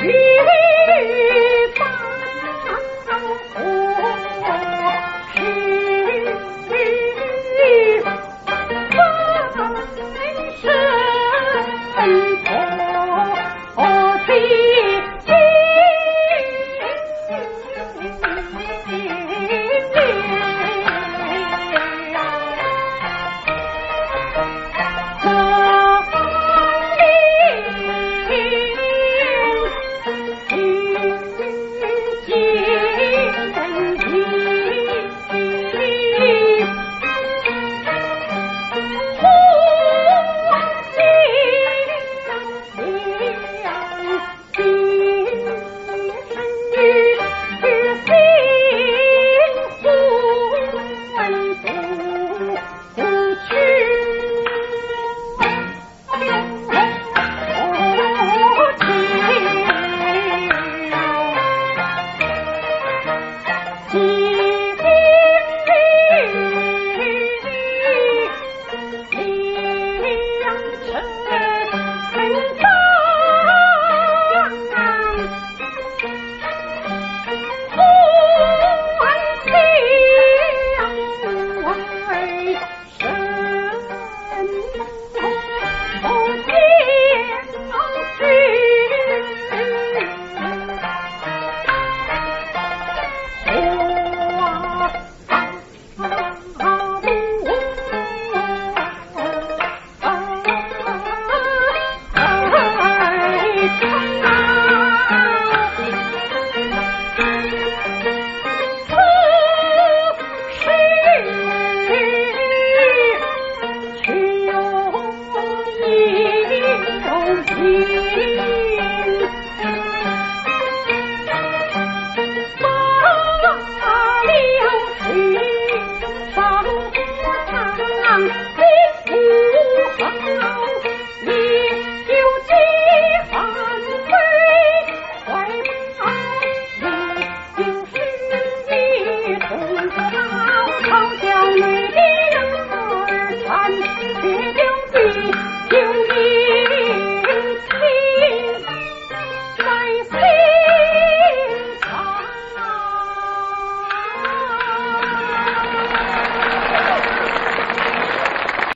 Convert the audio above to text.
一方